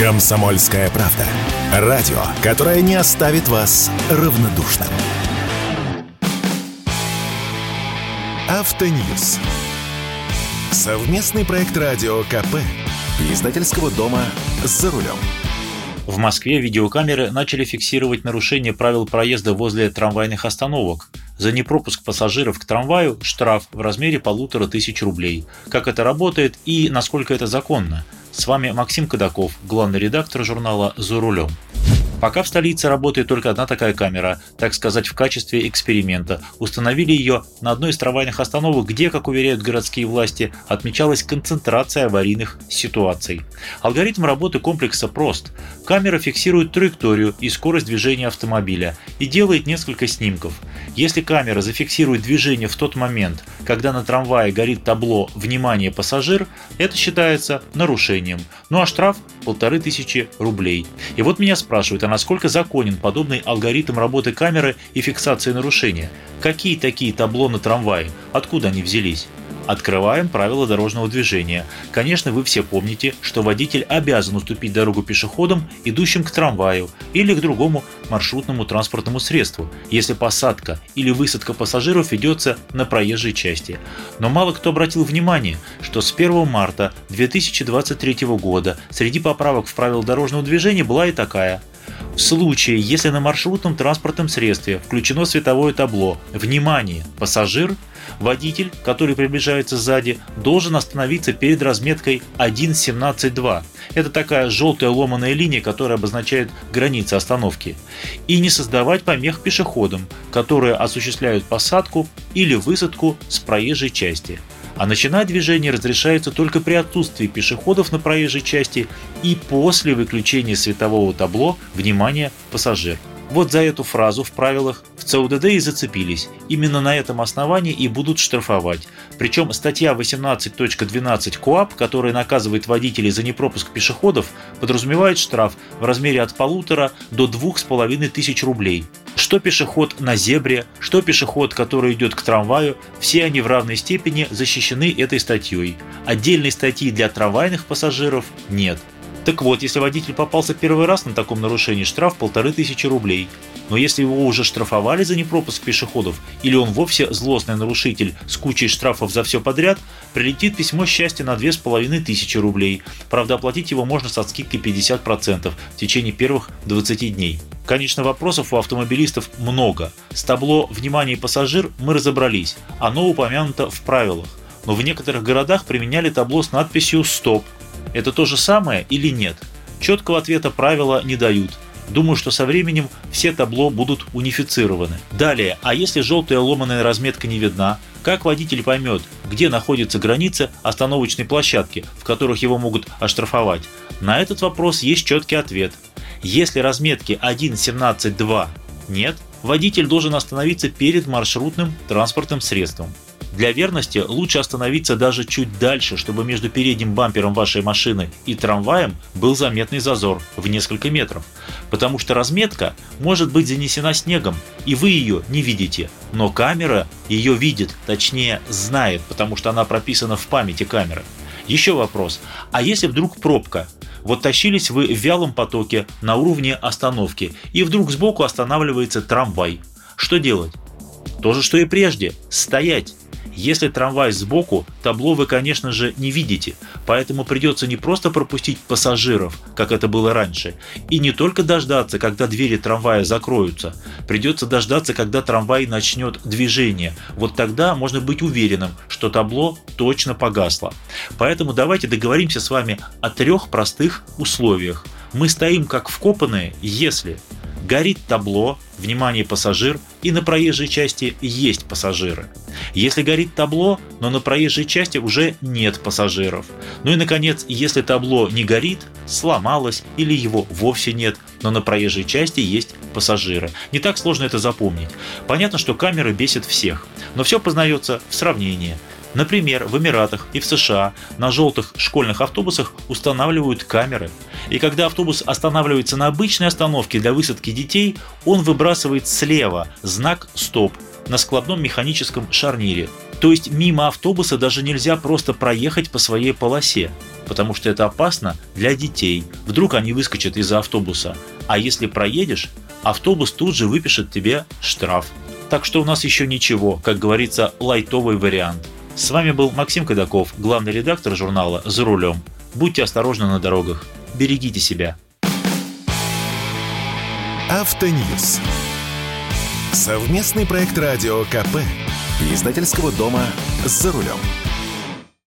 Комсомольская правда. Радио, которое не оставит вас равнодушным. Автоньюз. Совместный проект радио КП. Издательского дома «За рулем». В Москве видеокамеры начали фиксировать нарушение правил проезда возле трамвайных остановок. За непропуск пассажиров к трамваю штраф в размере полутора тысяч рублей. Как это работает и насколько это законно? С вами Максим Кадаков, главный редактор журнала «За рулем». Пока в столице работает только одна такая камера, так сказать, в качестве эксперимента. Установили ее на одной из трамвайных остановок, где, как уверяют городские власти, отмечалась концентрация аварийных ситуаций. Алгоритм работы комплекса прост. Камера фиксирует траекторию и скорость движения автомобиля и делает несколько снимков. Если камера зафиксирует движение в тот момент, когда на трамвае горит табло «Внимание, пассажир», это считается нарушением. Ну а штраф – полторы тысячи рублей. И вот меня спрашивают, а насколько законен подобный алгоритм работы камеры и фиксации нарушения? Какие такие табло на трамвае? Откуда они взялись? Открываем правила дорожного движения. Конечно, вы все помните, что водитель обязан уступить дорогу пешеходам, идущим к трамваю или к другому маршрутному транспортному средству, если посадка или высадка пассажиров ведется на проезжей части. Но мало кто обратил внимание, что с 1 марта 2023 года среди поправок в правила дорожного движения была и такая – в случае, если на маршрутном транспортном средстве включено световое табло «Внимание! Пассажир!», водитель, который приближается сзади, должен остановиться перед разметкой 1.17.2. Это такая желтая ломаная линия, которая обозначает границы остановки. И не создавать помех пешеходам, которые осуществляют посадку или высадку с проезжей части а начинать движение разрешается только при отсутствии пешеходов на проезжей части и после выключения светового табло «Внимание! Пассажир!». Вот за эту фразу в правилах в ЦУДД и зацепились. Именно на этом основании и будут штрафовать. Причем статья 18.12 КОАП, которая наказывает водителей за непропуск пешеходов, подразумевает штраф в размере от полутора до двух с половиной тысяч рублей. Что пешеход на зебре, что пешеход, который идет к трамваю, все они в равной степени защищены этой статьей. Отдельной статьи для трамвайных пассажиров нет. Так вот, если водитель попался первый раз на таком нарушении, штраф полторы тысячи рублей. Но если его уже штрафовали за непропуск пешеходов, или он вовсе злостный нарушитель с кучей штрафов за все подряд, прилетит письмо счастья на две с половиной тысячи рублей. Правда, оплатить его можно со скидкой 50% в течение первых 20 дней. Конечно, вопросов у автомобилистов много. С табло «Внимание, пассажир» мы разобрались, оно упомянуто в правилах. Но в некоторых городах применяли табло с надписью «Стоп», это то же самое или нет? Четкого ответа правила не дают. Думаю, что со временем все табло будут унифицированы. Далее, а если желтая ломаная разметка не видна, как водитель поймет, где находится граница остановочной площадки, в которых его могут оштрафовать? На этот вопрос есть четкий ответ. Если разметки 1.17.2 нет, водитель должен остановиться перед маршрутным транспортным средством. Для верности лучше остановиться даже чуть дальше, чтобы между передним бампером вашей машины и трамваем был заметный зазор в несколько метров, потому что разметка может быть занесена снегом, и вы ее не видите, но камера ее видит, точнее знает, потому что она прописана в памяти камеры. Еще вопрос, а если вдруг пробка? Вот тащились вы в вялом потоке на уровне остановки, и вдруг сбоку останавливается трамвай. Что делать? То же, что и прежде. Стоять. Если трамвай сбоку, табло вы, конечно же, не видите, поэтому придется не просто пропустить пассажиров, как это было раньше, и не только дождаться, когда двери трамвая закроются, придется дождаться, когда трамвай начнет движение. Вот тогда можно быть уверенным, что табло точно погасло. Поэтому давайте договоримся с вами о трех простых условиях. Мы стоим как вкопанные, если горит табло, внимание пассажир, и на проезжей части есть пассажиры. Если горит табло, но на проезжей части уже нет пассажиров. Ну и наконец, если табло не горит, сломалось или его вовсе нет, но на проезжей части есть пассажиры. Не так сложно это запомнить. Понятно, что камеры бесят всех, но все познается в сравнении. Например, в Эмиратах и в США на желтых школьных автобусах устанавливают камеры. И когда автобус останавливается на обычной остановке для высадки детей, он выбрасывает слева знак «Стоп». на складном механическом шарнире. То есть мимо автобуса даже нельзя просто проехать по своей полосе, потому что это опасно для детей. Вдруг они выскочат из-за автобуса. А если проедешь, автобус тут же выпишет тебе штраф. Так что у нас еще ничего, как говорится, лайтовый вариант. С вами был Максим Кадаков, главный редактор журнала «За рулем». Будьте осторожны на дорогах. Берегите себя. Автоньюз. Совместный проект радио КП. Издательского дома «За рулем».